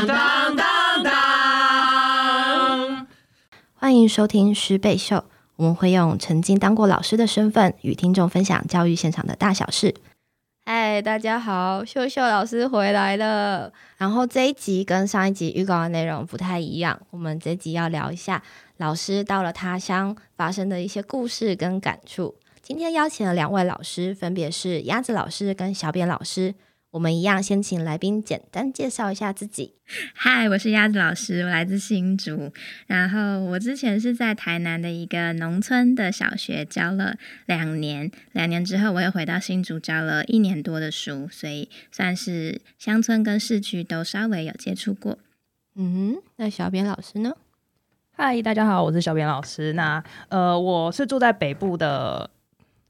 当当当当！欢迎收听师贝秀，我们会用曾经当过老师的身份，与听众分享教育现场的大小事。嗨，大家好，秀秀老师回来了。然后这一集跟上一集预告的内容不太一样，我们这集要聊一下老师到了他乡发生的一些故事跟感触。今天邀请了两位老师，分别是鸭子老师跟小扁老师。我们一样先请来宾简单介绍一下自己。嗨，我是鸭子老师，我来自新竹。然后我之前是在台南的一个农村的小学教了两年，两年之后我又回到新竹教了一年多的书，所以算是乡村跟市区都稍微有接触过。嗯哼，那小扁老师呢？嗨，大家好，我是小扁老师。那呃，我是住在北部的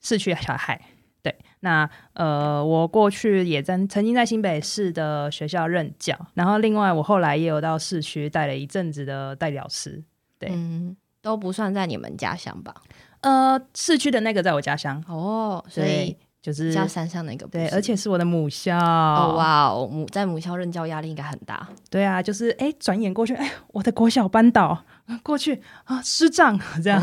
市区小孩。对，那呃，我过去也在曾经在新北市的学校任教，然后另外我后来也有到市区带了一阵子的代表师。对，嗯，都不算在你们家乡吧？呃，市区的那个在我家乡哦，所以就是家山上那个对，而且是我的母校。哦哇哦，母在母校任教压力应该很大。对啊，就是哎，转眼过去，哎，我的国小班导过去啊，师长这样，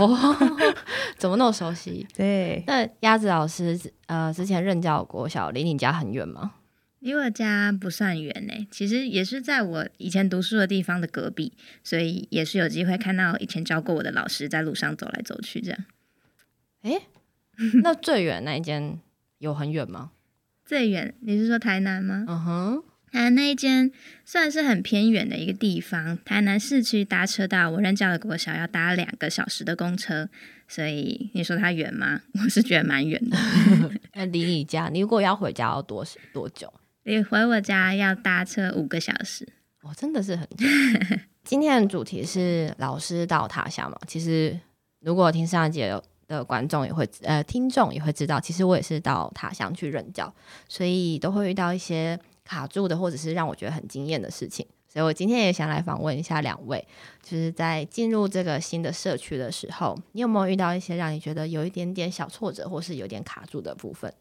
怎么那么熟悉？对，那鸭子老师呃，之前任教国小，离你家很远吗？离我家不算远呢，其实也是在我以前读书的地方的隔壁，所以也是有机会看到以前教过我的老师在路上走来走去这样。哎，那最远那一间有很远吗？最远你是说台南吗？嗯哼，台南那一间算是很偏远的一个地方，台南市区搭车到我任教的国小要搭两个小时的公车，所以你说它远吗？我是觉得蛮远的。那离你家，你如果要回家要多多久？你回我家要搭车五个小时，哦，真的是很久。今天的主题是老师到他乡嘛？其实如果听上一节的观众也会，呃，听众也会知道，其实我也是到他乡去任教，所以都会遇到一些卡住的，或者是让我觉得很惊艳的事情。所以我今天也想来访问一下两位，就是在进入这个新的社区的时候，你有没有遇到一些让你觉得有一点点小挫折，或是有点卡住的部分？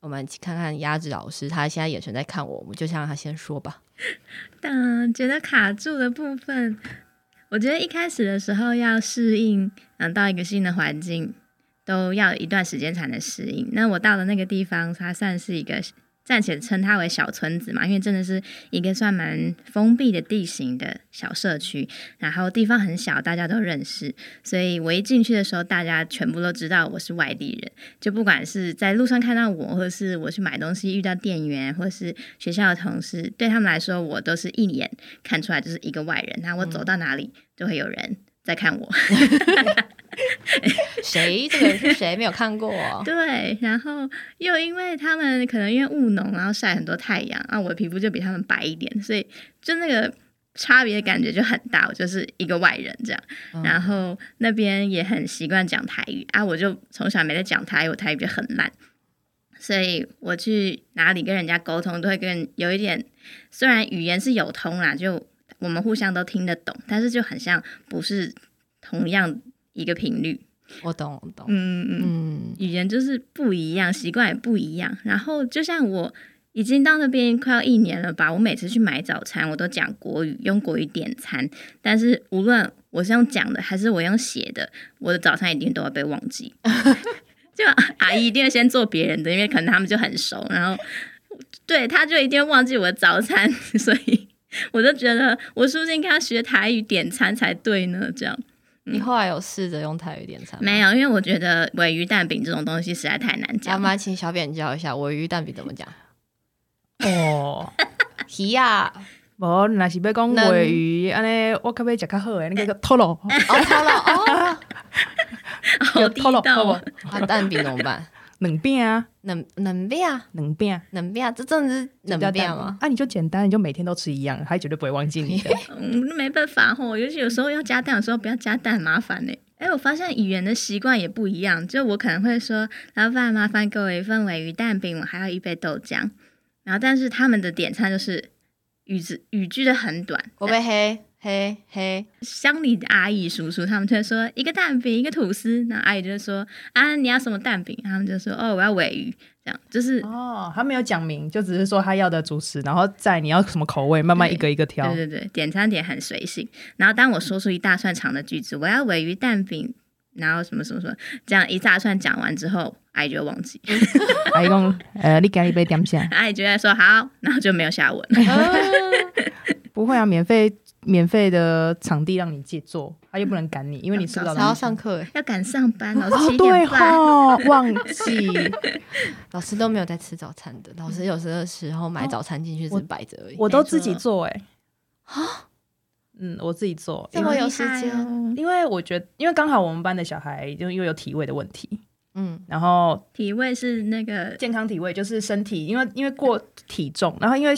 我们去看看鸭子老师，他现在眼神在看我，我们就先让他先说吧。嗯，觉得卡住的部分，我觉得一开始的时候要适应，嗯，到一个新的环境都要一段时间才能适应。那我到了那个地方，它算是一个。暂且称它为小村子嘛，因为真的是一个算蛮封闭的地形的小社区，然后地方很小，大家都认识，所以我一进去的时候，大家全部都知道我是外地人，就不管是在路上看到我，或是我去买东西遇到店员，或是学校的同事，对他们来说，我都是一眼看出来就是一个外人。那我走到哪里，就会有人在看我。谁？这个人是谁？没有看过。对，然后又因为他们可能因为务农，然后晒很多太阳啊，我的皮肤就比他们白一点，所以就那个差别的感觉就很大。我就是一个外人这样，然后那边也很习惯讲台语啊，我就从小没在讲台语，我台语就很烂，所以我去哪里跟人家沟通，都会跟有一点，虽然语言是有通啦，就我们互相都听得懂，但是就很像不是同样。一个频率，我懂，我懂，嗯嗯嗯，语言就是不一样，习惯也不一样。然后就像我已经到那边快要一年了吧，我每次去买早餐，我都讲国语，用国语点餐。但是无论我是用讲的还是我用写的，我的早餐一定都会被忘记。就阿姨一定会先做别人的，因为可能他们就很熟。然后对，他就一定忘记我的早餐，所以 我就觉得我是不是应该学台语点餐才对呢？这样。你后来有试着用台语点餐？没有，因为我觉得尾鱼蛋饼这种东西实在太难讲。要不请小扁教一下尾鱼蛋饼怎么讲？哦，鱼啊，无那是要讲尾鱼，安尼我可不可以食较好诶？那个拖罗，哦拖罗，哦，好地道。那蛋饼怎么办？冷变啊，冷冷变啊，冷饼，冷变啊，这真的是冷变吗？啊，你就简单，你就每天都吃一样，他绝对不会忘记你。嗯，没办法吼，尤其有时候要加蛋的时候，不要加蛋，麻烦呢。哎，我发现语言的习惯也不一样，就我可能会说，老板麻烦给我一份尾鱼蛋饼，我还要一杯豆浆。然后，但是他们的点餐就是语字语句的很短，我杯黑嘿嘿，乡里的阿姨叔叔他们就会说一个蛋饼一个吐司，那阿姨就会说啊你要什么蛋饼？他们就说哦我要尾鱼，这样就是哦，他没有讲明，就只是说他要的主食，然后在你要什么口味，慢慢一个一个挑。对对对，点餐点很随性。然后当我说出一大串长的句子，我要尾鱼蛋饼，然后什么什么什么，这样一大串讲完之后，阿姨就会忘记，阿姨讲，呃，你给一杯点下。阿姨就在说好，然后就没有下文。不会啊，免费免费的场地让你借坐，他又不能赶你，因为你吃不到还要。上课哎，要赶上班，老师哦，七对点半。哦，忘记。老师都没有在吃早餐的，老师有时候时候买早餐进去是摆着而已。我都自己做哎、嗯，我自己做，这因为么有时间因为我觉得，因为刚好我们班的小孩就因为有体位的问题，嗯，然后体位是那个健康体位就是身体，因为因为过体重，然后因为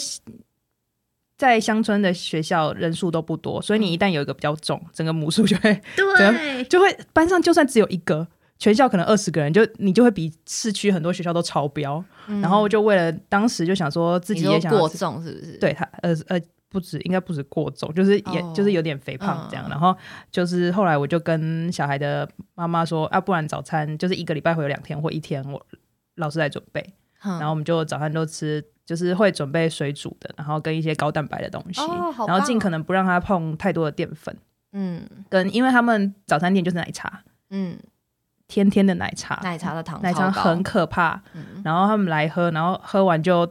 在乡村的学校人数都不多，所以你一旦有一个比较重，整个母数就会 对，就会班上就算只有一个，全校可能二十个人，就你就会比市区很多学校都超标。然后就为了当时就想说自己也想过重是不是？，对他呃呃不止应该不止过重，就是也、哦就是有点肥胖这样。嗯然后就是后来我就跟小孩的妈妈说啊，不然早餐就是一个礼拜会有两天或一天我老师来准备，然然后我们就早餐都吃。就是会准备水煮的，然后跟一些高蛋白的东西，然后尽可能不让他碰太多的淀粉。嗯。跟因为他们早餐店就是奶茶，嗯，天天的奶茶，奶茶的糖奶茶很可怕。嗯。然后他们来喝，然后喝完就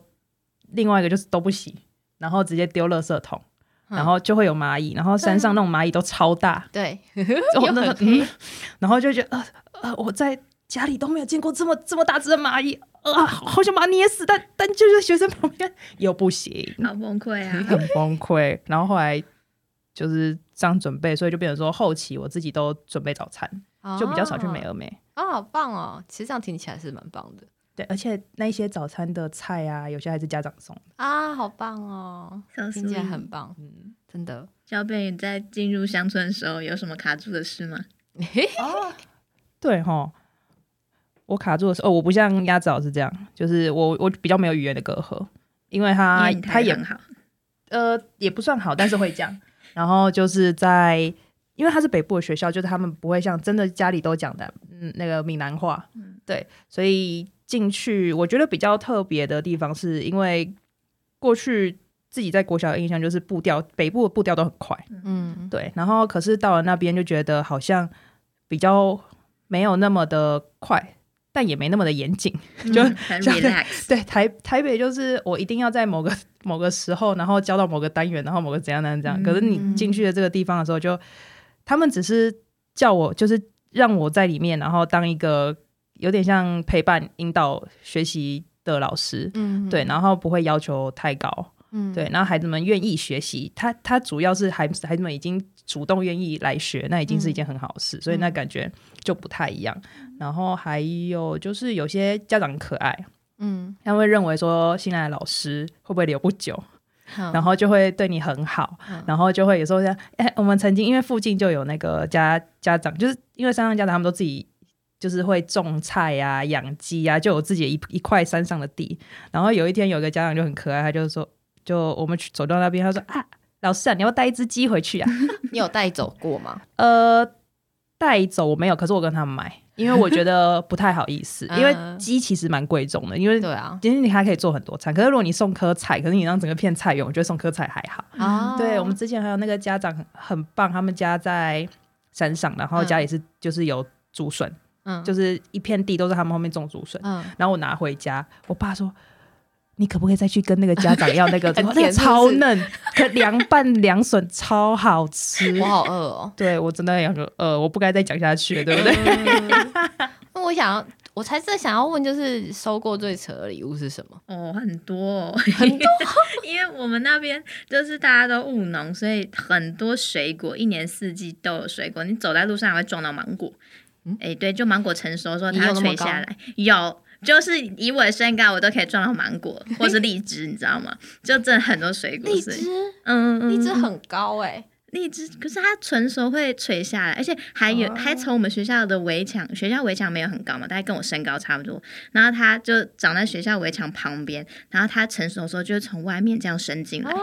另外一个就是都不洗，然后直接丢垃圾桶，嗯然后就会有蚂蚁，然后山上那种蚂蚁都超大，对，哦又那个嗯，然后就觉得呃呃我在家里都没有见过这么这么大只的蚂蚁，啊、好想把它捏死，但但就是学生旁边又不行，好崩溃啊！很崩溃。然后后来就是这样准备，所以就变成说后期我自己都准备早餐，就比较少去美而美。哦，好棒哦！其实这样听起来是蛮棒的对，而且那些早餐的菜啊，有些还是家长送的。啊，好棒哦听起来很棒，嗯，真的。小贝，你在进入乡村的时候有什么卡住的事吗？哦，对哈，我卡住的时候，哦，我不像鸭子老师这样，就是我我比较没有语言的隔阂，因为他他也很好，呃也不算好，但是会讲。然后就是在，因为他是北部的学校，就是他们不会像真的家里都讲的嗯那个闽南话，对，所以进去我觉得比较特别的地方，是因为过去自己在国小的印象就是步调，北部的步调都很快，嗯，对，然后可是到了那边就觉得好像比较没有那么的快，但也没那么的严谨。就 relax，对，台台北就是我一定要在某个 某个时候，然后交到某个单元，然后某个怎样怎样怎样。可是你进去的这个地方的时候就，他们只是叫我，就是让我在里面，然后当一个有点像陪伴、引导学习的老师。嗯对，然后不会要求太高，嗯对，然后孩子们愿意学习，他他主要是孩孩子们已经主动愿意来学，那已经是一件很好的事，所以那感觉就不太一样。然后还有就是有些家长很可爱，嗯，他会认为说新来的老师会不会留不久，然然后就会对你很好，嗯然后就会有时候像哎、我们曾经因为附近就有那个家家长，就是因为山上家长他们都自己。就是会种菜呀、养鸡啊，就有自己一一块山上的地。然后有一天，有一个家长就很可爱，他就说，就我们去走到那边，他说啊，老师啊，你要带一只鸡回去啊？你有带走过吗？呃，带走我没有，可是我跟他们买，因为我觉得不太好意思，因为嗯鸡其实蛮贵重的，因为对啊，其实你还可以做很多餐，可是如果你送颗菜，可是你让整个片菜园，我觉得送颗菜还好。啊，对我们之前还有那个家长很很棒，他们家在山上，然后家里是、就是有竹笋，嗯就是一片地都是他们后面种竹笋，嗯，然后我拿回家，我爸说。你可不可以再去跟那个家长要那个？超嫩，可凉拌凉笋超好吃。我好饿哦。对我真的想说，呃，我不该再讲下去了，对不对？嗯 那我想要，我才是想要问，就是收过最扯的礼物是什么？哦，很多、哦，很多，因为我们那边就是大家都务农，所以很多水果一年四季都有水果。你走在路上还会撞到芒果，哎、对，就芒果成熟的时候它会你有那么高垂下来，有。就是以我的身高，我都可以撞到芒果或是荔枝，你知道吗？就真的很多水果，荔枝，嗯，嗯荔枝嗯很高哎，荔枝，可是它成熟会垂下来，而且还有、还从我们学校的围墙，学校围墙没有很高嘛，大概跟我身高差不多，然后它就长在学校围墙旁边，然后它成熟的时候就会从外面这样伸进来，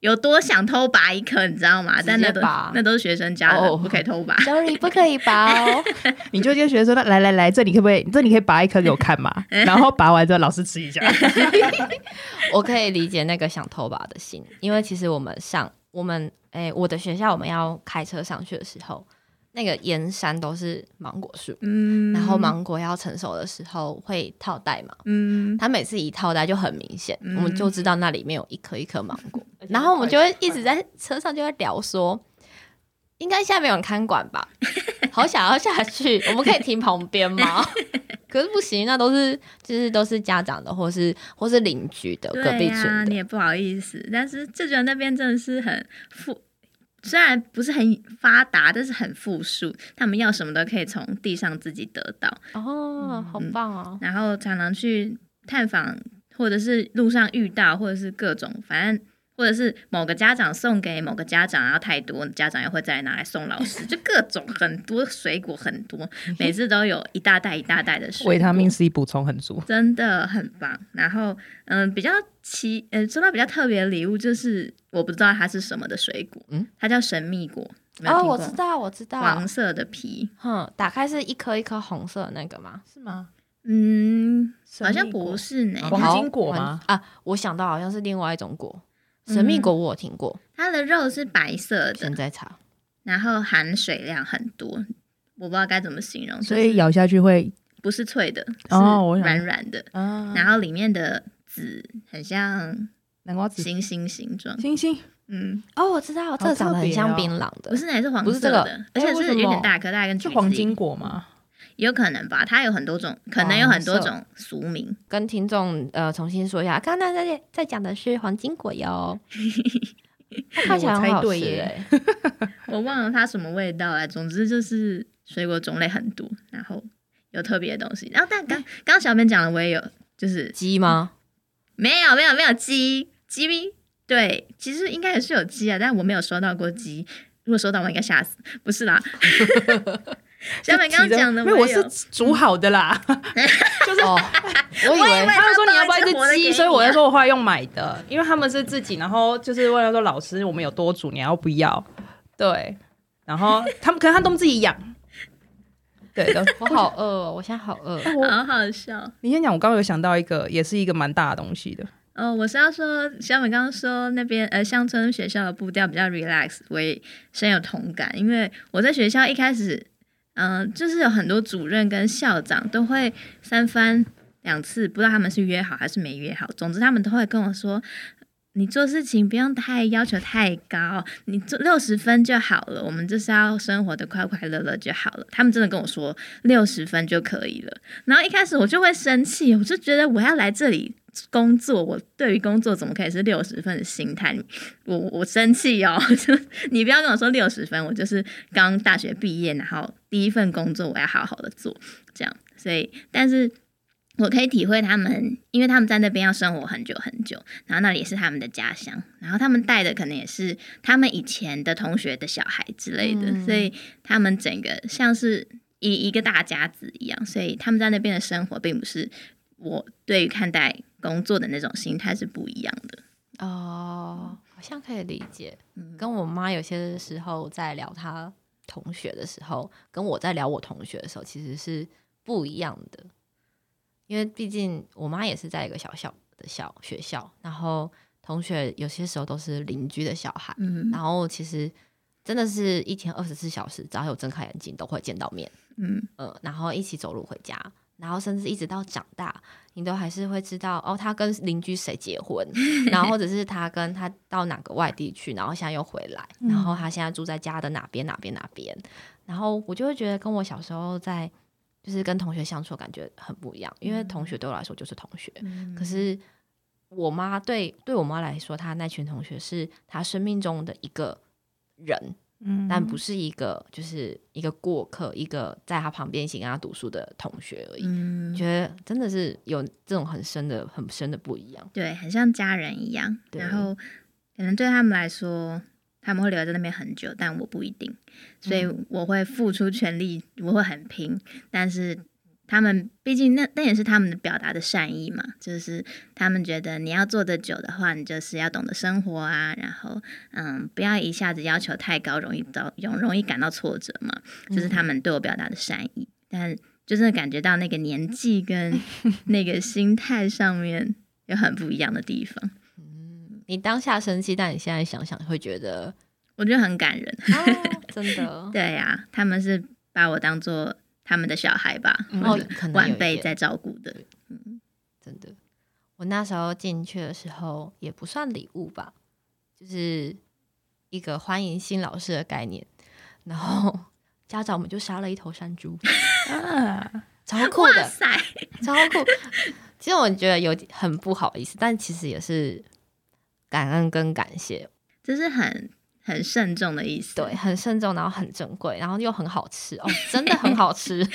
有多想偷拔一颗，你知道吗？但那都拔那都是学生家的，哦不可以偷拔。Sorry，不可以拔哦。你就跟学生说，来来来，这里可不可以？这里可以拔一颗给我看嘛？然后拔完之后，老师吃一下。我可以理解那个想偷拔的心，因为其实我们上我们诶、我的学校我们要开车上去的时候，那个沿山都是芒果树，嗯，然后芒果要成熟的时候会套袋嘛，嗯，它每次一套袋就很明显，嗯我们就知道那里面有一颗一颗芒果，然后我们就会一直在车上就会聊说。应该下面有人看管吧？好想要下去，我们可以停旁边吗？可是不行，那都是就是都是家长的，或是或是邻居的隔壁、村的。你也不好意思。但是就觉得那边真的是很富，虽然不是很发达，但是很富庶，他们要什么都可以从地上自己得到。哦，好棒哦！然后常常去探访，或者是路上遇到，或者是各种，反正或者是某个家长送给某个家长，然后太多，家长也会再拿来送老师，就各种很多水果很多，每次都有一大袋一大袋的水果，维他命 C 补充很足。真的很棒。然后嗯，比较奇，呃，收到比较特别的礼物，就是我不知道它是什么的水果，嗯，它叫神秘果，哦，我知道，我知道黄。色的皮，哼，打开是一颗一颗红色的那个吗？是吗？嗯，好像不是呢。黄金果吗？啊，我想到好像是另外一种果，神秘果我有听过，它的肉是白色的现，在查。然后含水量很多，我不知道该怎么形容，所以咬下去会不是脆的，是哦我想软软的，啊然后里面的籽很像南瓜籽、星星形状，星星嗯，哦，我知道，这个长得很像槟榔的不，是，那也是黄不是这个色的，而且是有点大颗，大概跟橘子是黄金果吗？有可能吧，它有很多种，可能有很多种俗名。跟听众呃重新说一下，刚刚在在讲的是黄金果哟，它看起来很好吃耶哎，我忘了它什么味道了，总之就是水果种类很多，然后有特别的东西。然后但刚刚刚小编讲的我也有，就是鸡吗？没有没有没有鸡鸡咪，对，其实应该也是有鸡啊，但我没有收到过鸡。如果收到，我应该吓死。不是啦，小美刚刚讲的因为我是煮好的啦。哦，我以为他们说你要不要一只鸡，所以我活的给你啊就说我后来用买的，因为他们是自己，然后就是为了说老师我们有多煮，你要不要？对，然后他们可能他们都自己养。对的，我好饿哦，我现在好饿。好好笑你先讲，我刚刚有想到一个，也是一个蛮大的东西的。哦。我是要说，小美刚刚说那边呃乡村学校的步调比较 relax，我也深有同感，因为我在学校一开始，嗯、就是有很多主任跟校长都会三番两次，不知道他们是约好还是没约好，总之他们都会跟我说。你做事情不用太要求太高，你做六十分就好了。我们就是要生活的快快乐乐就好了。他们真的跟我说六十分就可以了。然后一开始我就会生气，我就觉得我要来这里工作，我对于工作怎么可以是六十分的心态？我我生气哦！就 你不要跟我说六十分，我就是刚大学毕业，然后第一份工作我要好好的做，这样。所以，但是我可以体会他们，因为他们在那边要生活很久很久，然后那里也是他们的家乡，然后他们带的可能也是他们以前的同学的小孩之类的，嗯所以他们整个像是一一个大家子一样，所以他们在那边的生活并不是我对于看待工作的那种心态是不一样的。哦，好像可以理解。嗯跟我妈有些时候在聊她同学的时候，跟我在聊我同学的时候，其实是不一样的。因为毕竟我妈也是在一个小小的小学校，然后同学有些时候都是邻居的小孩，嗯然后其实真的是一天二十四小时，只要有睁开眼睛都会见到面。嗯呃，然后一起走路回家，然后甚至一直到长大，你都还是会知道哦，他跟邻居谁结婚，然后或者是他跟他到哪个外地去，然后现在又回来，然后他现在住在家的哪边哪边哪边，然后我就会觉得跟我小时候在就是跟同学相处感觉很不一样，因为同学对我来说就是同学，可是我妈对对我妈来说，她那群同学是她生命中的一个人，嗯但不是一个就是一个过客，一个在他旁边一起跟他读书的同学而已。嗯，觉得真的是有这种很深的、很深的不一样。对，很像家人一样。然后可能对他们来说，他们会留在那边很久，但我不一定，所以我会付出全力，我会很拼，但是他们毕竟那那也是他们的表达的善意嘛，就是他们觉得你要做得久的话，你就是要懂得生活啊，然后嗯，不要一下子要求太高，容易遭容容易感到挫折嘛，就是他们对我表达的善意。但就是感觉到那个年纪跟 那个心态上面有很不一样的地方。嗯你当下生气，但你现在想想会觉得，我觉得很感人。哦、真的，对呀、他们是把我当做他们的小孩吧，哦或者可能有晚辈在照顾的。嗯真的。我那时候进去的时候也不算礼物吧，就是一个欢迎新老师的概念，然后家长们就杀了一头山猪，啊，超酷的，超酷。其实我觉得有很不好意思，但其实也是感恩跟感谢，这是很很慎重的意思。对，，很慎重，然后很珍贵，然后又很好吃哦，真的很好吃。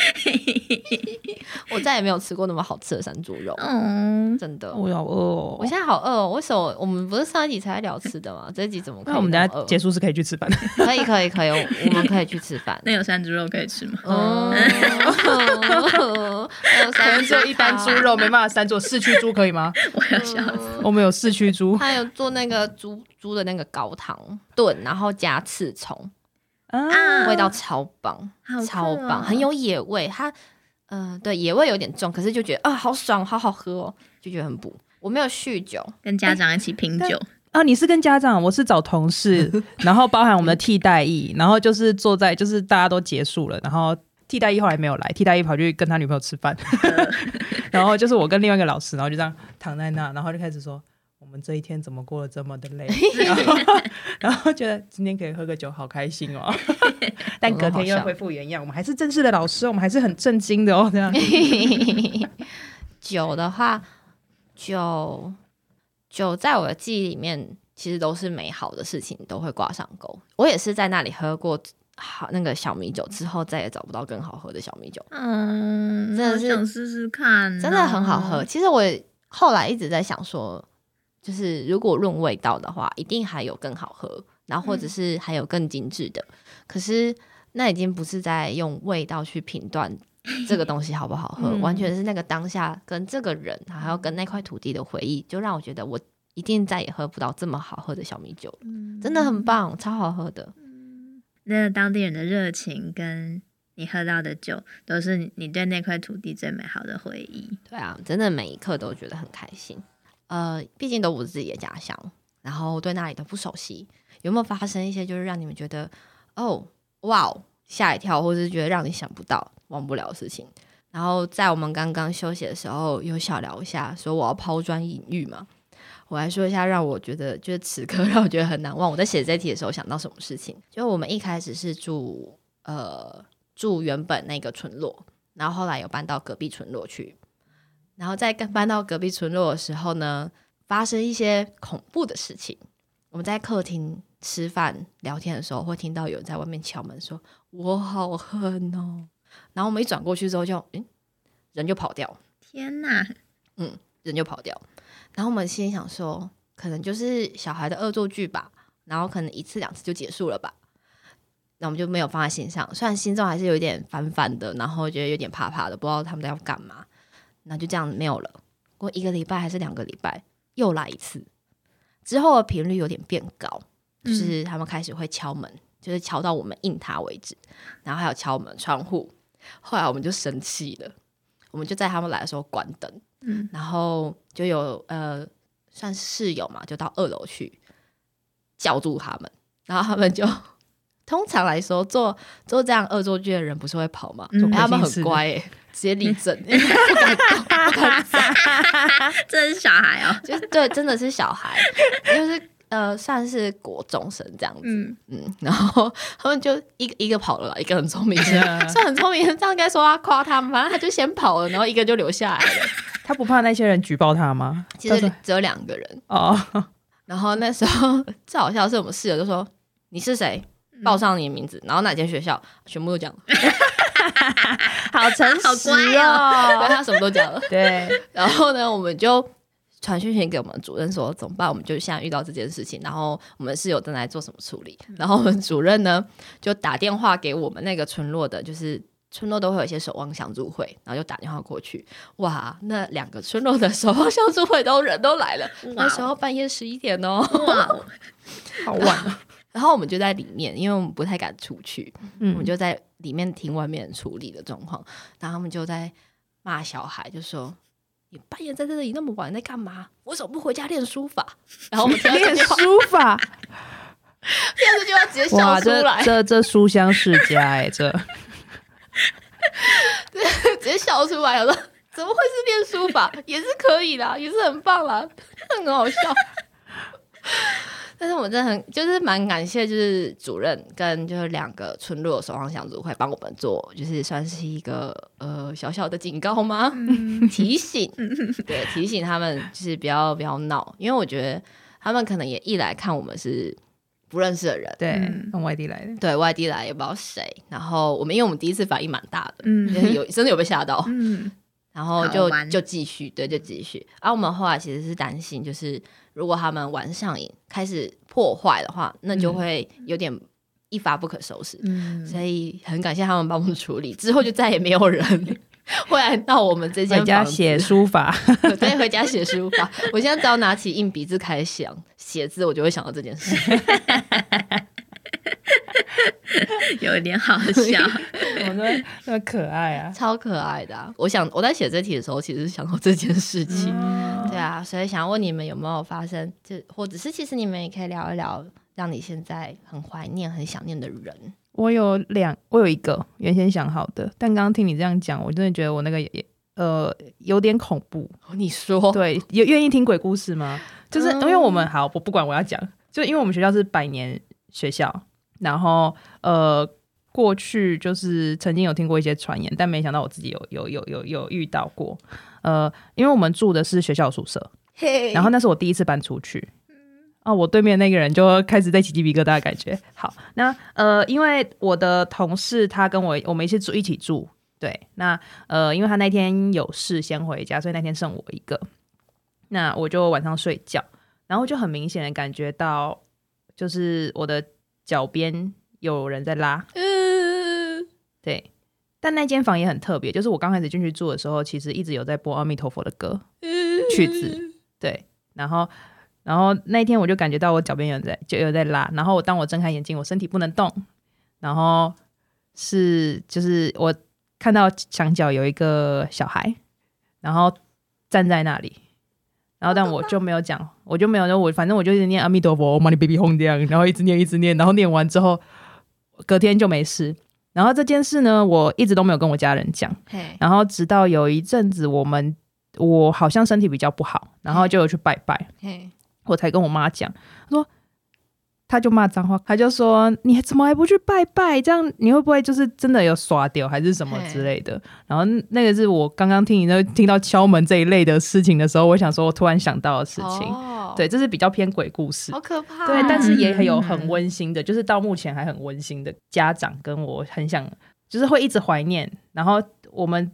我再也没有吃过那么好吃的山猪肉，嗯，真的。我好饿哦我。现在好饿哦！为什么我们不是上一集才聊吃的吗？这一集怎么可以那我们等下结束是可以去吃饭的。可以可以可以，我我们可以去吃饭。那有山猪肉可以吃吗？哦，可能只有一般猪肉，没办法山做市区猪可以吗？我要笑死。我们有市区猪还有做那个猪猪的那个高汤炖，然后加刺葱，啊味道超棒，超棒，哦很有野味。它，呃，对，野味有点重，可是就觉得啊，好爽，好好喝哦，就觉得很补。我没有酗酒，跟家长一起品酒，啊，你是跟家长，我是找同事，然后包含我们的替代役，然后就是坐在，就是大家都结束了，然后替代役后来没有来，替代役跑去跟他女朋友吃饭，然后就是我跟另外一个老师，然后就这样躺在那，然后就开始说。我们这一天怎么过得这么的累？然后，然后觉得今天可以喝个酒，好开心哦。但隔天又恢复原样，我们还是正式的老师，我们还是很震惊的哦。这样，酒的话，酒酒在我的记忆里面，其实都是美好的事情，都会挂上钩。我也是在那里喝过好那个小米酒之后，再也找不到更好喝的小米酒，嗯，真的是想试试看哦，真的很好喝。其实我也后来一直在想说，就是如果论味道的话，一定还有更好喝，然后或者是还有更精致的。可是那已经不是在用味道去评断这个东西好不好喝，嗯完全是那个当下跟这个人，还有跟那块土地的回忆，就让我觉得我一定再也喝不到这么好喝的小米酒了，真的很棒，超好喝的。那当地人的热情跟你喝到的酒，都是你对那块土地最美好的回忆。对啊，真的每一刻都觉得很开心。呃，毕竟都不是自己的家乡，然后对那里都不熟悉，有没有发生一些就是让你们觉得哦哇哦吓一跳，或者是觉得让你想不到、忘不了的事情？然后在我们刚刚休息的时候，有小聊一下，说我要抛砖引玉嘛。我来说一下，让我觉得就是此刻让我觉得很难忘。我在写这题的时候想到什么事情？就我们一开始是住呃住原本那个村落，然后后来有搬到隔壁村落去。然后在跟搬到隔壁村落的时候呢，发生一些恐怖的事情。我们在客厅吃饭聊天的时候，会听到有人在外面敲门说：“我好恨哦。”然后我们一转过去之后就，诶，人就跑掉，天哪！人就跑掉。然后我们心里想说，可能就是小孩的恶作剧吧，然后可能一次两次就结束了吧。那我们就没有放在心上，虽然心中还是有点烦烦的，然后觉得有点怕怕的，不知道他们在要干嘛。那就这样没有了。过一个礼拜还是两个礼拜，又来一次，之后的频率有点变高，就是他们开始会敲门，就是敲到我们应他为止，然后还有敲门窗户。后来我们就生气了，我们就在他们来的时候关灯，嗯然后就有呃算室友嘛，就到二楼去叫住他们，然后他们就通常来说做做这样恶作剧的人不是会跑吗？他们很乖、欸，直接立正，不敢动，不敢走，这是小孩哦。就对，真的是小孩，就是呃算是国中生这样子，嗯，嗯，然后他们就一个一个跑了啦，一个很聪明，算很聪明，这样该说他夸他们，反正他就先跑了，然后一个就留下来了。他不怕那些人举报他吗？其实只有两个人，哦，然后那时候最好笑的是我们室友就说你是谁，报上你的名字，然后哪间学校，全部都讲了，好诚好实哦。他什么都讲了。对，然后呢，我们就传讯息给我们主任说怎么办？我们就现在遇到这件事情，然后我们室友正在做什么处理。然后我们主任呢就打电话给我们那个村落的，就是村落都会有一些守望相助会，然后就打电话过去，哇，那两个村落的守望相助会都人都来了，那时候半夜十一点哦，哇，好晚，然后我们就在里面，因为我们不太敢出去，我嗯们就在里面听外面处理的状况，然后他们就在骂小孩，就说。你半夜在这里那么晚在干嘛？为什么不回家练书法？然后我们练，书法，听 到这句话 直接笑出来，这这书香世家哎，这直接笑出来，了怎么会是练书法？也是可以啦，也是很棒啦，很好笑。但是我真的很就是蛮感谢，就是主任跟就是两个村落守望相助会帮我们做，就是算是一个呃小小的警告吗？提醒，对，提醒他们就是不要不要闹，因为我觉得他们可能也一来看我们是不认识的人，对嗯，从外地来的，对外地来也不知道谁，然后我们因为我们第一次反应蛮大的，嗯。有真的有被吓到，嗯，然后就就继续，对，就继续。而、我们后来其实是担心，就是如果他们玩上瘾，开始破坏的话，那就会有点一发不可收拾。嗯，所以很感谢他们帮我们处理，之后就再也没有人 会来到我们这间回家写书法，对，回家写书法。我现在只要拿起硬笔字开始想写字，我就会想到这件事。有点好笑，我那那可爱啊，超可爱的啊、我想我在写这题的时候，其实是想到这件事情。嗯对啊，所以想问你们有没有发生，就或者是其实你们也可以聊一聊，让你现在很怀念、很想念的人。我有两，我有一个原先想好的，但刚刚听你这样讲，我真的觉得我那个也呃有点恐怖。哦你说，对，有愿意听鬼故事吗？就是嗯因为我们好，我不管我要讲，就因为我们学校是百年学校，然后呃过去就是曾经有听过一些传言，但没想到我自己有有有有有遇到过。呃，因为我们住的是学校宿舍，嘿然后那是我第一次搬出去。哦，我对面那个人就开始在起鸡皮疙瘩的感觉。好，那呃，因为我的同事他跟我我们一起住一起住，对，那呃，因为他那天有事先回家，所以那天剩我一个。那我就晚上睡觉，然后就很明显的感觉到，就是我的脚边有人在拉，嗯对。但那间房也很特别，就是我刚开始进去住的时候，其实一直有在播阿弥陀佛的歌，曲子，对，然后，然后那一天我就感觉到我脚边有人在，就有在拉，然后我当我睁开眼睛，我身体不能动，然后是就是我看到墙角有一个小孩，然后站在那里，然后但我就没有讲，我就没有，我反正我就一直念阿弥陀佛，Money Baby Home 这样，然后一直念一直念，然后念完之后，隔天就没事。然后这件事呢，我一直都没有跟我家人讲。然后直到有一阵子，我们我好像身体比较不好，然后就有去拜拜，我才跟我妈讲，她说，他就骂脏话，他就说你怎么还不去拜拜？这样你会不会就是真的有耍掉还是什么之类的？然后那个是我刚刚听你那听到敲门这一类的事情的时候，我想说我突然想到的事情，哦，对，这是比较偏鬼故事。好可怕哦，对，但是也很有嗯很温馨的，就是到目前还很温馨的家长跟我很想，就是会一直怀念。然后我们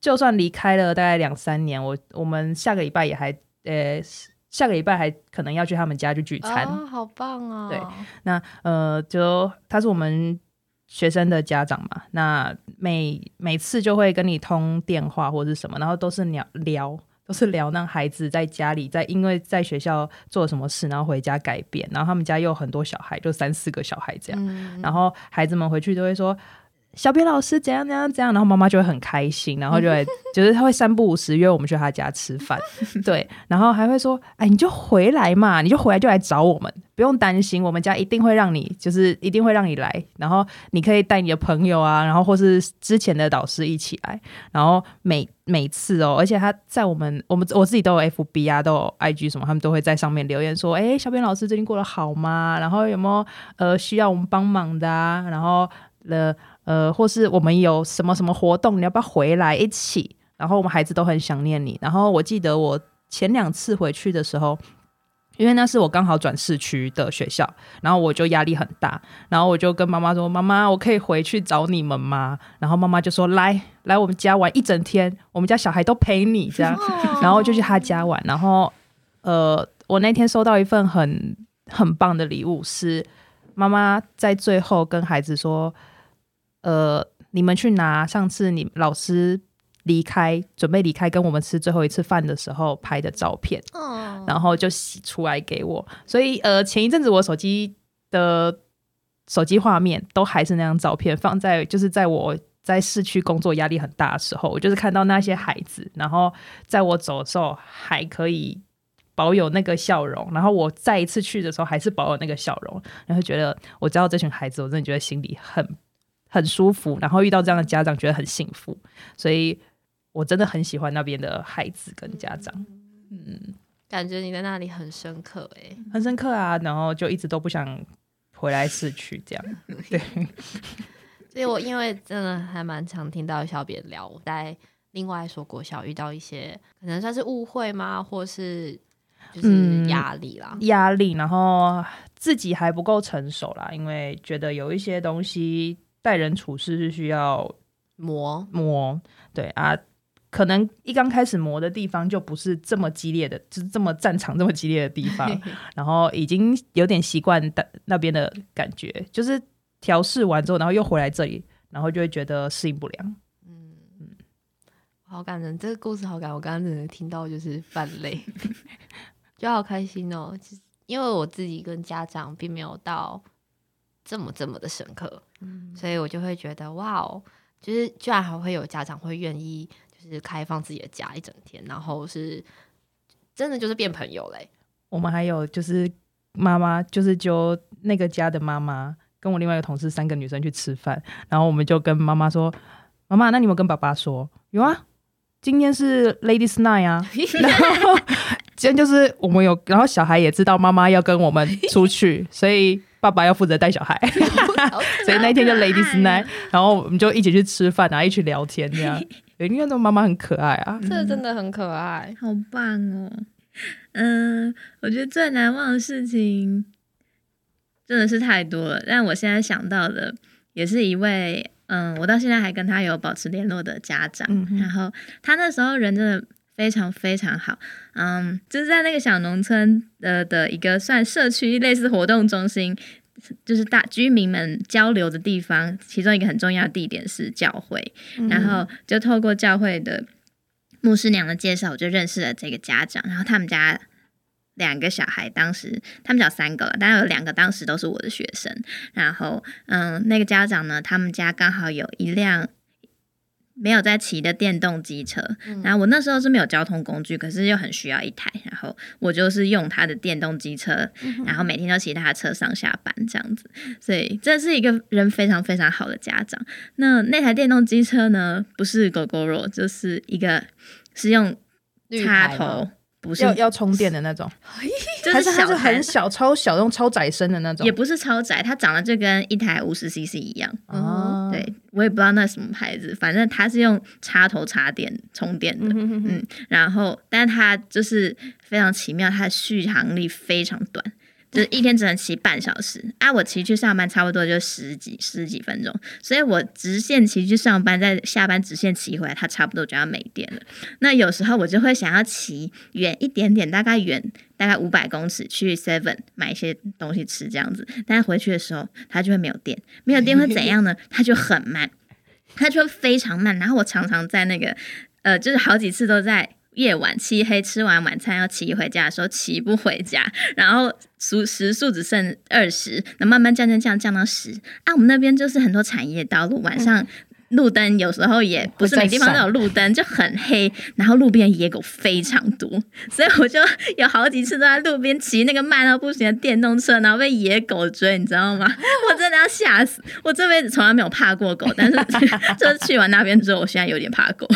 就算离开了大概两三年，我我们下个礼拜也还呃下个礼拜还可能要去他们家去聚餐。哦，好棒啊，对那呃，就他是我们学生的家长嘛，那每每次就会跟你通电话或者是什么，然后都是聊聊。都是聊那孩子在家里，在因为在学校做了什么事，然后回家改变，然后他们家又有很多小孩，就三四个小孩这样，嗯然后孩子们回去都会说。小编老师怎样怎样怎样，然后妈妈就会很开心，然后就会 就是他会三不五时约我们去他家吃饭，对，然后还会说，哎，你就回来嘛，你就回来就来找我们，不用担心，我们家一定会让你，就是一定会让你来，然后你可以带你的朋友啊，然后或是之前的导师一起来，然后每每次哦，而且他在我们我们我自己都有 FB 啊，都有 IG 什么，他们都会在上面留言说，哎，小编老师最近过得好吗？然后有没有呃需要我们帮忙的啊？然后呃呃，或是我们有什么什么活动，你要不要回来一起？然后我们孩子都很想念你。然后我记得我前两次回去的时候，因为那是我刚好转市区的学校，然后我就压力很大，然后我就跟妈妈说：“妈妈，我可以回去找你们吗？”然后妈妈就说：“来来我们家玩一整天，我们家小孩都陪你这样。”然后就去他家玩。然后呃，我那天收到一份很很棒的礼物，是妈妈在最后跟孩子说：“呃，你们去拿上次你老师离开准备离开跟我们吃最后一次饭的时候拍的照片，哦，然后就洗出来给我。所以呃，前一阵子我手机的手机画面都还是那张照片，放在就是在我在市区工作压力很大的时候，我就是看到那些孩子，然后在我走的时候还可以保有那个笑容，然后我再一次去的时候还是保有那个笑容，然后觉得我知道这群孩子，我真的觉得心里很很舒服，然后遇到这样的家长觉得很幸福，所以我真的很喜欢那边的孩子跟家长。嗯感觉你在那里很深刻哎、很深刻啊，然后就一直都不想回来市区这样。对，所以我因为真的还蛮常听到小别聊，我在另外一所国小遇到一些可能算是误会吗，或是就是嗯压力啦。压力，然后自己还不够成熟啦，因为觉得有一些东西待人处事是需要磨，磨，对啊。可能一刚开始磨的地方就不是这么激烈的，就是这么战场这么激烈的地方，然后已经有点习惯的那边的感觉，就是调试完之后，然后又回来这里，然后就会觉得适应不良。嗯好感人，这个故事好感人，我刚刚真的听到就是泛泪，就好开心哦。其实因为我自己跟家长并没有到这么这么的深刻，所以我就会觉得哇哦，就是居然还会有家长会愿意就是开放自己的家一整天，然后是真的就是变朋友嘞。我们还有就是妈妈，就是就那个家的妈妈，跟我另外一个同事三个女生去吃饭，然后我们就跟妈妈说：“妈妈，那你有没有跟爸爸说？有啊，今天是 Ladies Night 啊。然后今天就是我们有，然后小孩也知道妈妈要跟我们出去，所以爸爸要负责带小孩，所以那一天就 Ladies Night，然后我们就一起去吃饭啊，一起聊天这样。对因为那妈妈很可爱啊，这真的很可爱，好棒哦！嗯，我觉得最难忘的事情真的是太多了，但我现在想到的也是一位，嗯，我到现在还跟他有保持联络的家长，嗯然后他那时候人真的非常非常好，嗯，就是在那个小农村的的一个算社区类似活动中心，就是大居民们交流的地方，其中一个很重要的地点是教会，然后就透过教会的牧师娘的介绍，我就认识了这个家长。然后他们家两个小孩，当时他们家有三个了，但有两个当时都是我的学生。然后，嗯，那个家长呢，他们家刚好有一辆。没有在骑的电动机车，然后我那时候是没有交通工具，可是又很需要一台，然后我就是用他的电动机车，然后每天都骑他的车上下班这样子，所以这是一个人非常非常好的家长。那那台电动机车呢，不是狗狗肉，就是一个是用插头，不是要要充电的那种，就是还是它是小很小、超小、用超窄身的那种也？不是超窄，它长得就跟一台五十 CC 一样。哦，对我也不知道那什么牌子，反正它是用插头插电充电的。嗯哼哼哼嗯，然后，但它就是非常奇妙，它的续航力非常短，就是一天只能骑半小时。啊，我骑去上班差不多就十几十几分钟，所以我直线骑去上班，再下班直线骑回来，它差不多就要没电了。那有时候我就会想要骑远一点点，大概远大概五百公尺去 Seven 买一些东西吃这样子，但是回去的时候它就会没有电，没有电会怎样呢？它就很慢，它就会非常慢。然后我常常在那个呃，就是好几次都在。夜晚漆黑，吃完晚餐要骑回家的时候骑不回家，然后时时速只剩二十，那慢慢降降降降到十。啊，我们那边就是很多产业道路，晚上路灯有时候也不是每地方都有路灯，就很黑，然后路边野狗非常多，所以我就有好几次都在路边骑那个慢到不行的电动车，然后被野狗追，你知道吗？我真的要吓死！我这辈子从来没有怕过狗，但是就是去完那边之后，我现在有点怕狗。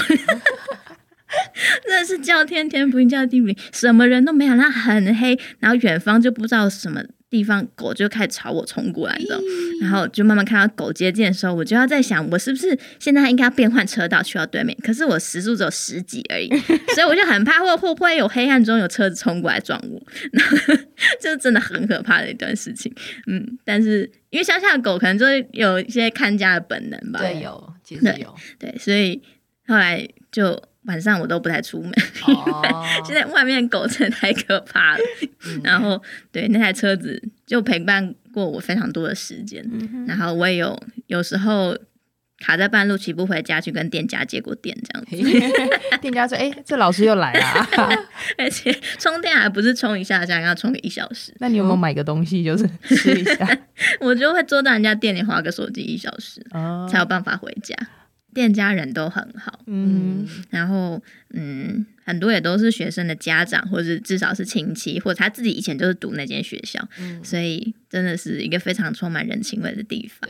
真的是叫天天不应，叫地不灵，什么人都没有，那很黑，然后远方就不知道什么地方，狗就开始朝我冲过来，你知道？然后就慢慢看到狗接近的时候，我就要在想，我是不是现在应该要变换车道去到对面？可是我时速只有十几而已，所以我就很怕会会不会有黑暗中有车子冲过来撞我，然后 就真的很可怕的一段事情。嗯，但是因为乡下的狗可能就是有一些看家的本能吧，对，有，其实有。对，所以后来就晚上我都不太出门。哦，现在外面狗真的太可怕了。嗯然后对那台车子就陪伴过我非常多的时间，然后我也有有时候卡在半路骑不回家，去跟店家借过电这样子。店家说：“哎、这老师又来了。而且充电还不是充一下下，要充个一小时，那你有没有买个东西，就是吃一下？我就会坐在人家店里划个手机一小时，哦才有办法回家。店家人都很好，嗯，然后嗯，很多也都是学生的家长，或者至少是亲戚，或者他自己以前就是读那间学校，嗯，所以真的是一个非常充满人情味的地方。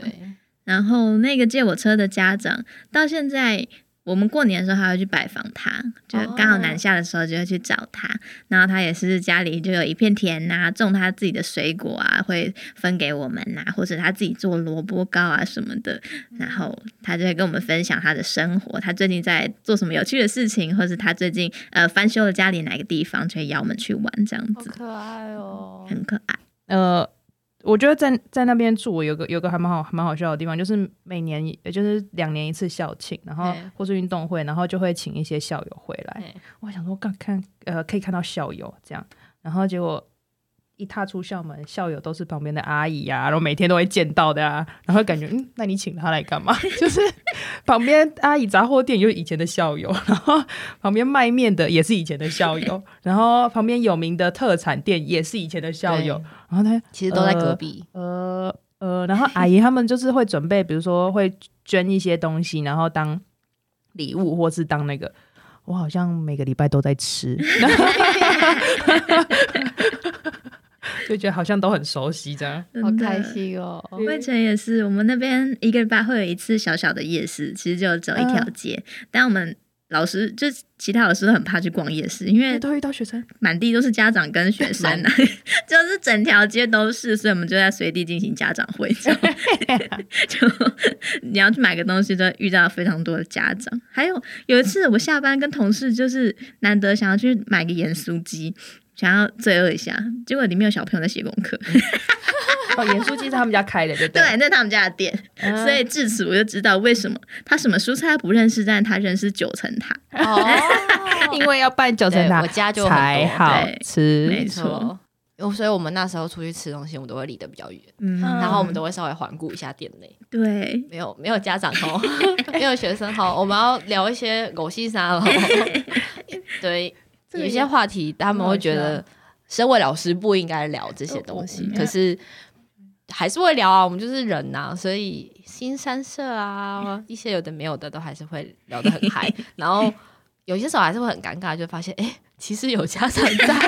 然后那个借我车的家长，到现在我们过年的时候还会去拜访他，就刚好南下的时候就会去找他。然后他也是家里就有一片田呐、种他自己的水果啊，会分给我们呐、或者他自己做萝卜糕啊什么的。然后他就会跟我们分享他的生活，他最近在做什么有趣的事情，或是他最近呃翻修了家里哪个地方，就会邀我们去玩这样子，好可爱哦。很可爱。呃，我觉得在在那边住，有个有个还蛮好蛮好笑的地方，就是每年也就是两年一次校庆，然后或是运动会，然后就会请一些校友回来。嘿。我想说，看看呃，可以看到校友这样，然后结果一踏出校门，校友都是旁边的阿姨呀、然后每天都会见到的啊，然后感觉嗯，那你请他来干嘛？就是旁边阿姨杂货店就是以前的校友，然后旁边卖面的也是以前的校友，然后旁边有名的特产店也是以前的校友，然后他其实都在隔壁。呃呃，然后阿姨他们就是会准备，比如说会捐一些东西，然后当礼物，或是当那个，我好像每个礼拜都在吃，就觉得好像都很熟悉这样。好开心哦！我以前也是，我们那边一个礼拜会有一次小小的夜市，其实就走一条街，但我们老师就其他老师都很怕去逛夜市，因为都会遇到学生，满地都是家长跟学生啊，就是整条街都是，所以我们就在随地进行家长会，就你要去买个东西，就遇到非常多的家长。还有有一次我下班跟同事就是难得想要去买个盐酥鸡。想要罪恶一下，结果里面有小朋友在写功课，哦，盐酥鸡是他们家开的，对不对，对？那是他们家的店，嗯所以至此我就知道为什么他什么蔬菜不认识，但是他认识九层塔。哦，因为要办九层塔我家就才好吃，没没错所以我们那时候出去吃东西，我们都会离得比较远，嗯，然后我们都会稍微环顾一下店内，对，没有没有家长哦，没有学生哦，我们要聊一些狗戏沙哦。对，这个有一些话题他们会觉得，身为老师不应该聊这些东西，可是还是会聊啊，我们就是人呐、所以新三社啊，一些有的没有的都还是会聊得很嗨，然后有些时候还是会很尴尬，就发现哎、诶其实有家长在。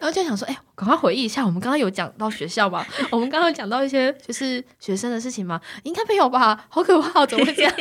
然后就想说，哎、赶快回忆一下，我们刚刚有讲到学校吗？我们刚刚有讲到一些就是学生的事情吗？应该没有吧？好可怕，怎么会这样？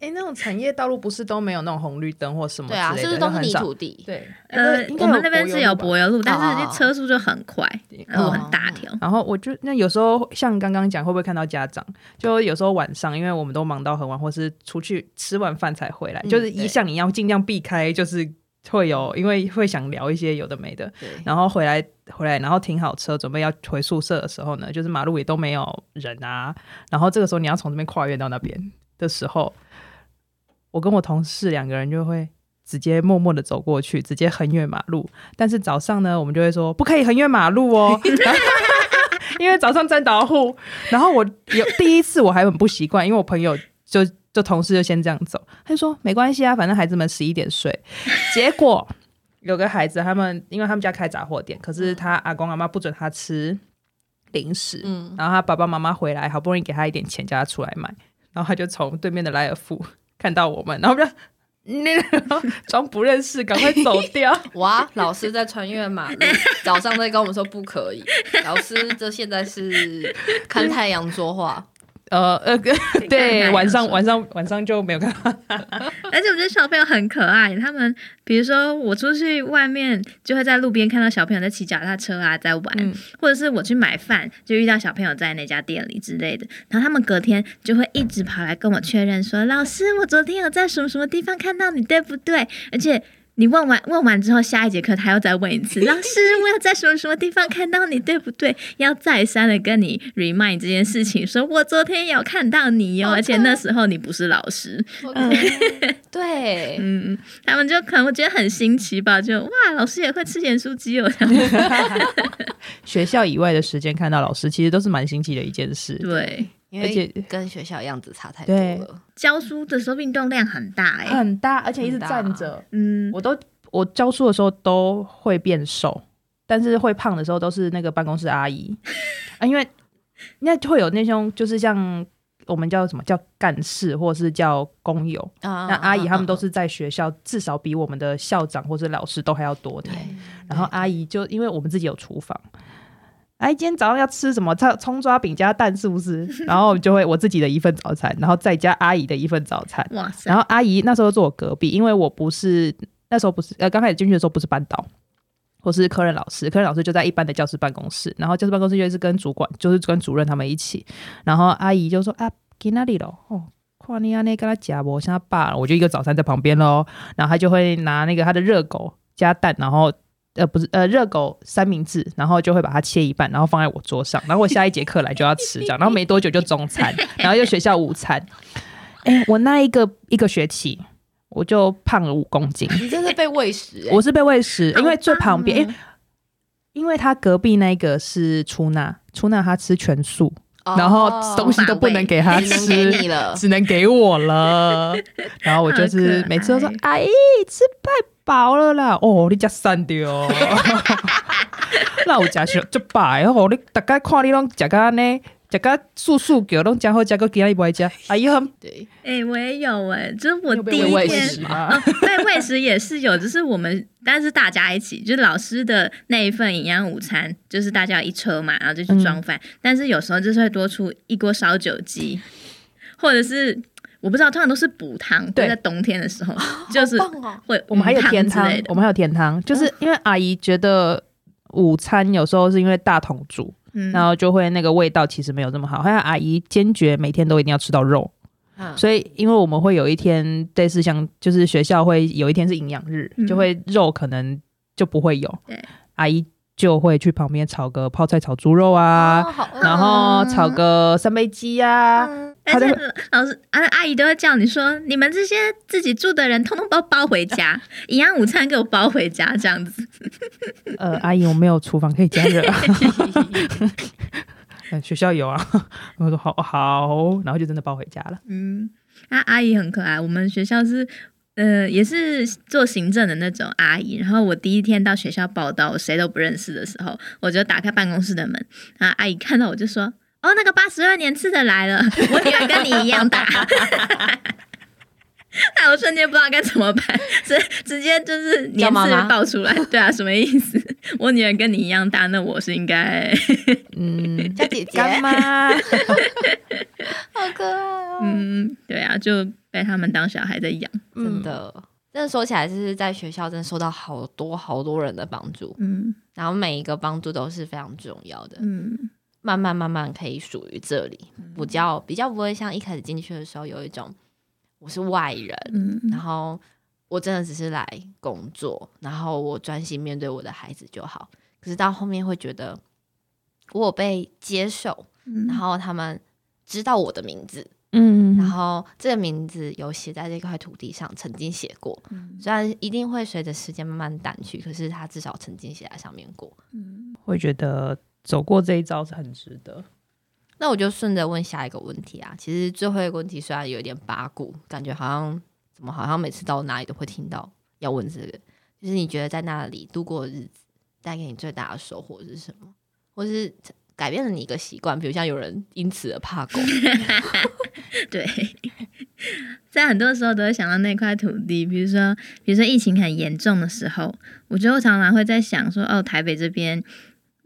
哎，那种产业道路不是都没有那种红绿灯或什么对啊，之类的是不是都是泥很少土地？对，呃，我们那边是有柏柏油路，但哦是车速就很快，路很大条。然后我就那有时候像刚刚讲，会不会看到家长？就有时候晚上，因为我们都忙到很晚，或是出去吃完饭才回来，嗯就是一对向你要尽量避开，就是会有，因为会想聊一些有的没的。对，然后回来回来，然后停好车，准备要回宿舍的时候呢，就是马路也都没有人啊。然后这个时候你要从这边跨越到那边的时候，我跟我同事两个人就会。直接默默的走过去，直接横越马路。但是早上呢，我们就会说不可以横越马路哦，因为早上占导户。然后我有第一次我还很不习惯，因为我朋友就就同事就先这样走，他就说没关系啊，反正孩子们十一点睡。结果有个孩子，他们因为他们家开杂货店，可是他阿公阿妈不准他吃零食，嗯，然后他爸爸妈妈回来，好不容易给他一点钱，叫他出来买，然后他就从对面的莱尔富看到我们，然后我们就。那然后装不认识，赶快走掉。哇，老师在穿越马路，早上在跟我们说不可以。老师这现在是看太阳说话，呃呃，对，晚上晚上晚上就没有看到。而且我觉得小朋友很可爱，他们比如说我出去外面，就会在路边看到小朋友在骑脚踏车啊，在玩，嗯或者是我去买饭，就遇到小朋友在那家店里之类的，然后他们隔天就会一直跑来跟我确认说：“老师，我昨天有在什么什么地方看到你，对不对？”而且。你问完问完之后，下一节课他又再问一次，老师，我要在什么什么地方看到你，对不对？要再三的跟你 remind 这件事情，说我昨天有看到你哦，而且那时候你不是老师，对，嗯，他们就可能会觉得很新奇吧，就哇，老师也会吃盐酥鸡哦，学校以外的时间看到老师，其实都是蛮新奇的一件事。对，因而且为跟学校样子差太多了。教书的时候运动量很大哎、很大，而且一直站着。嗯，我都我教书的时候都会变瘦，但是会胖的时候都是那个办公室阿姨 啊，因为那会有那种就是像我们叫什么叫干事或是叫工友，啊那阿姨他们都是在学校至少比我们的校长或是老师都还要多年。然后阿姨就因为我们自己有厨房，哎，今天早上要吃什么？葱葱抓饼加蛋是不是？然后就会我自己的一份早餐，然后再加阿姨的一份早餐。哇塞，然后阿姨那时候坐我隔壁，因为我不是那时候不是呃刚开始进去的时候不是班导，我是科任老师，科任老师就在一般的教师办公室，然后教师办公室就是跟主管就是跟主任他们一起，然后阿姨就说啊，去哪里了？哦。看你安尼跟他夹我现在爸，我就一个早餐在旁边喽，然后他就会拿那个他的热狗加蛋，然后呃不是呃热狗三明治，然后就会把它切一半，然后放在我桌上，然后我下一节课来就要吃这样，然后没多久就中餐，然后又学校午餐。哎、我那一个一个学期我就胖了五公斤，你真是被喂食、欸，我是被喂食，因为最旁边，好因为因为他隔壁那个是出纳，出纳他吃全素，哦然后东西都不能给他吃。只能给我了。然后我就是每次都说：“阿姨，吃太饱了啦！”哦，你家散掉，那我家是就饱哦。你大概看你拢食个安尼，食个素素狗拢真好食，个其他你不爱食。阿姨很 对，哎、我也有哎、就是我第一天？哦，对，喂食也是有，只是我们，但是大家一起，就是老师的那一份营养午餐，就是大家一车嘛，然后就去装饭。但是有时候就是会多出一锅烧酒鸡，或者是我不知道，通常都是补汤。对在冬天的时候，就是！会我们还有甜汤我。们还有甜汤，就是因为阿姨觉得午餐有时候是因为大桶煮，嗯然后就会那个味道其实没有这么好。还有阿姨坚决每天都一定要吃到肉，嗯所以因为我们会有一天类似像就是学校会有一天是营养日，嗯就会肉可能就不会有，对阿姨就会去旁边炒个泡菜炒猪肉啊，哦然后炒个三杯鸡啊。嗯而且老师啊，阿姨都会叫你说，你们这些自己住的人，通通包包回家，营养午餐给我包回家，这样子。呃，阿姨，我没有厨房可以加热、学校有啊，我说好好，然后就真的包回家了。嗯，那阿姨很可爱。我们学校是呃也是做行政的那种阿姨。然后我第一天到学校报道，我谁都不认识的时候，我就打开办公室的门，然后阿姨看到我就说：“哦，那个八十二年次的来了，我女儿跟你一样大。”那我瞬间不知道该怎么办，直直接就是年次叫妈妈报出来，对啊，什么意思？我女儿跟你一样大，那我是应该，嗯，叫姐姐，干妈，好可爱哦！嗯，对啊，就被他们当小孩在养，真的，真的说起来，就是在学校真的受到好多好多人的帮助，嗯然后每一个帮助都是非常重要的。嗯慢慢慢慢可以属于这里，比较比较不会像一开始进去的时候有一种我是外人，嗯然后我真的只是来工作，然后我专心面对我的孩子就好。可是到后面会觉得我有被接受，嗯然后他们知道我的名字，嗯然后这个名字有写在这块土地上，曾经写过。嗯虽然一定会随着时间慢慢淡去，可是他至少曾经写在上面过。嗯会觉得走过这一招是很值得。那我就顺着问下一个问题啊。其实最后一个问题虽然有点八股，感觉好像怎么好像每次到哪里都会听到要问这个，就是你觉得在那里度过的日子带给你最大的收获是什么，或是改变了你一个习惯，比如像有人因此而怕狗，对，在很多时候都会想到那块土地，比如说，比如说疫情很严重的时候，我觉得我常常会在想说，哦，台北这边，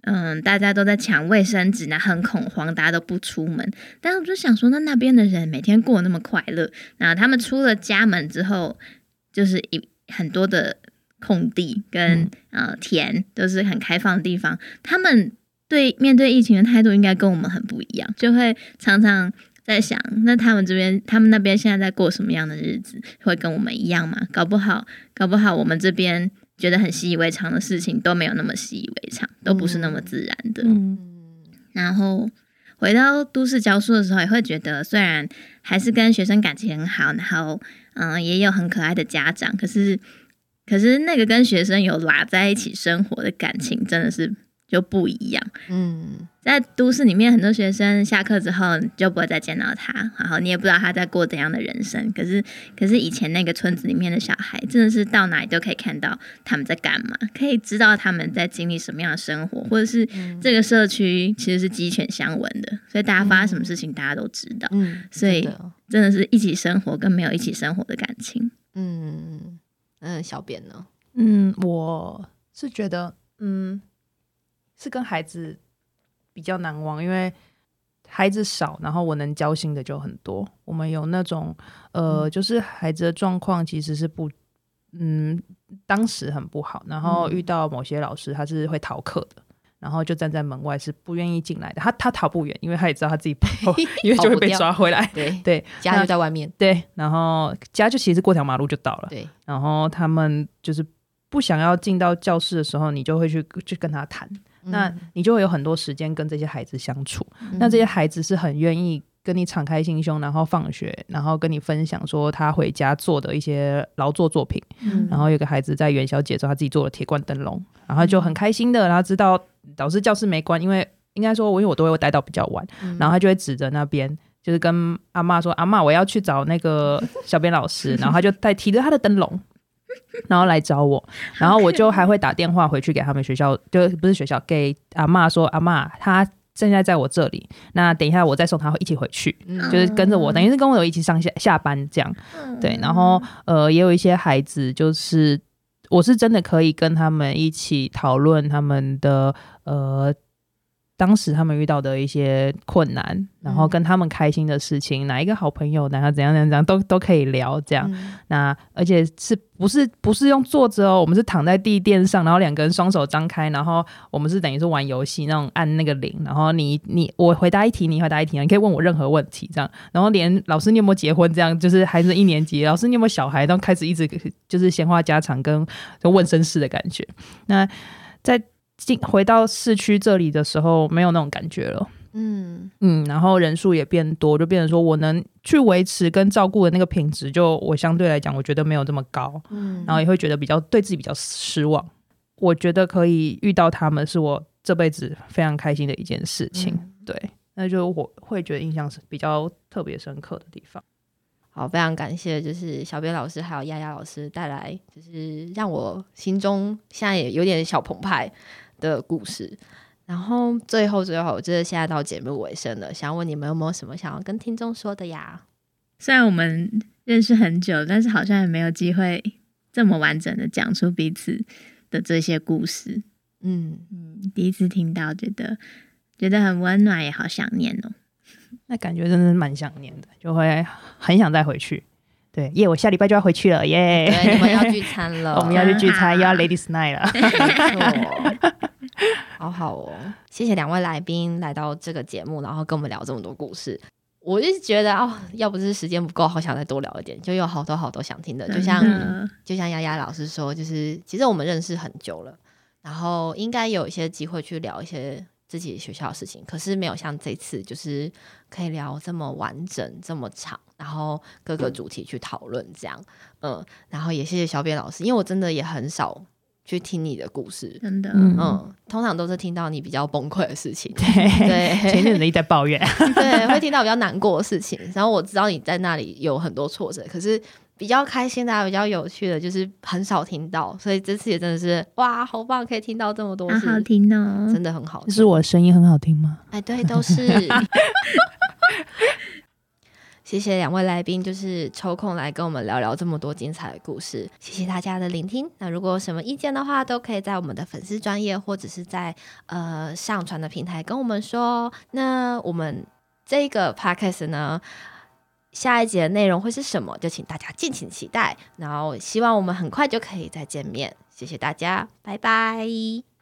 嗯，大家都在抢卫生纸，那很恐慌，大家都不出门。但是我就想说，那那边的人每天过得那么快乐，那他们出了家门之后，就是一很多的空地跟、呃田都是很开放的地方，他们对面对疫情的态度应该跟我们很不一样，就会常常在想，那他们这边、他们那边现在在过什么样的日子？会跟我们一样吗？搞不好，搞不好我们这边觉得很习以为常的事情都没有那么习以为常，都不是那么自然的。然后回到都市教书的时候，也会觉得虽然还是跟学生感情很好，然后嗯也有很可爱的家长，可是可是那个跟学生有拉在一起生活的感情，真的是就不一样。嗯在都市里面，很多学生下课之后就不会再见到他，然后你也不知道他在过怎样的人生。可是，可是以前那个村子里面的小孩，真的是到哪里都可以看到他们在干嘛，可以知道他们在经历什么样的生活，或者是这个社区其实是鸡犬相闻的，所以大家发生什么事情，大家都知道。嗯，所以真的真的是一起生活跟没有一起生活的感情。嗯嗯，小编呢？嗯，我是觉得，嗯，是跟孩子比较难忘，因为孩子少，然后我能交心的就很多。我们有那种，呃，就是孩子的状况其实是不，嗯，当时很不好，然后遇到某些老师他是会逃课的。然后就站在门外，是不愿意进来的。他他逃不远，因为他也知道他自己跑，因为就会被抓回来。对对，家就在外面。对，然后家就其实过条马路就到了。对，然后他们就是不想要进到教室的时候，你就会去去跟他谈，那你就会有很多时间跟这些孩子相处。那这些孩子是很愿意跟你敞开心胸，然后放学，然后跟你分享说他回家做的一些劳作作品。嗯然后有个孩子在元宵节的时候，他自己做了铁罐灯笼，然后就很开心的，然后知道导师教室没关，因为应该说我因为我都会待到比较晚，嗯然后他就会指着那边。就是跟阿妈说，阿妈，我要去找那个小编老师，然后他就带提着他的灯笼，然后来找我，然后我就还会打电话回去给他们学校，就不是学校，给阿妈说，阿妈，他现在在我这里，那等一下我再送他一起回去，嗯。就是跟着我，等于是跟我一起上下下班这样。对，然后呃，也有一些孩子，就是我是真的可以跟他们一起讨论他们的呃。当时他们遇到的一些困难，然后跟他们开心的事情，哪一个好朋友，哪个怎样怎样怎样，都都可以聊这样。嗯那而且是不是不是用坐着哦？我们是躺在地垫上，然后两个人双手张开，然后我们是等于是玩游戏那种按那个铃，然后你你我回答一题，你回答一题，你可以问我任何问题这样。然后连老师你有没有结婚这样，就是孩子一年级，老师你有没有小孩，都开始一直就是闲话家常跟就问身世的感觉。那在进回到市区这里的时候，没有那种感觉了。嗯嗯，然后人数也变多，就变成说我能去维持跟照顾的那个品质，就我相对来讲，我觉得没有这么高，嗯然后也会觉得比较对自己比较失望。我觉得可以遇到他们，是我这辈子非常开心的一件事情。嗯对，那就我会觉得印象是比较特别深刻的地方。好，非常感谢，就是小编老师还有丫丫老师带来，就是让我心中现在也有点小澎湃的故事。然后最后最后，就是现在到节目尾声了，想问你们有没有什么想要跟听众说的呀？虽然我们认识很久，但是好像也没有机会这么完整的讲出彼此的这些故事。嗯，嗯，第一次听到，觉得觉得很温暖，也好想念哦。那感觉真的是蛮想念的，就会很想再回去。对，耶！我下礼拜就要回去了，耶！对，你们要聚餐了，我们要去聚餐，又要 Ladies Night 了。好好哦，谢谢两位来宾来到这个节目，然后跟我们聊这么多故事。我一直觉得哦，要不是时间不够，好想再多聊一点，就有好多好多想听的。就像就像丫丫老师说，就是其实我们认识很久了，然后应该有一些机会去聊一些自己学校的事情，可是没有像这次就是可以聊这么完整、这么长，然后各个主题去讨论这样。嗯，然后也谢谢小扁老师，因为我真的也很少去听你的故事。真的，嗯嗯，通常都是听到你比较崩溃的事情，对，对前阵子一直在抱怨。对，会听到比较难过的事情。然后我知道你在那里有很多挫折，可是比较开心的、啊、比较有趣的，就是很少听到。所以这次也真的是哇，好棒，可以听到这么多好，好听哦。真的很好听。是我声音很好听吗？哎，对，都是。谢谢两位来宾，就是抽空来跟我们聊聊这么多精彩的故事。谢谢大家的聆听。那如果有什么意见的话，都可以在我们的粉丝专业或者是在呃上传的平台跟我们说。那我们这个 podcast 呢，下一节的内容会是什么？就请大家敬请期待。然后希望我们很快就可以再见面。谢谢大家，拜拜。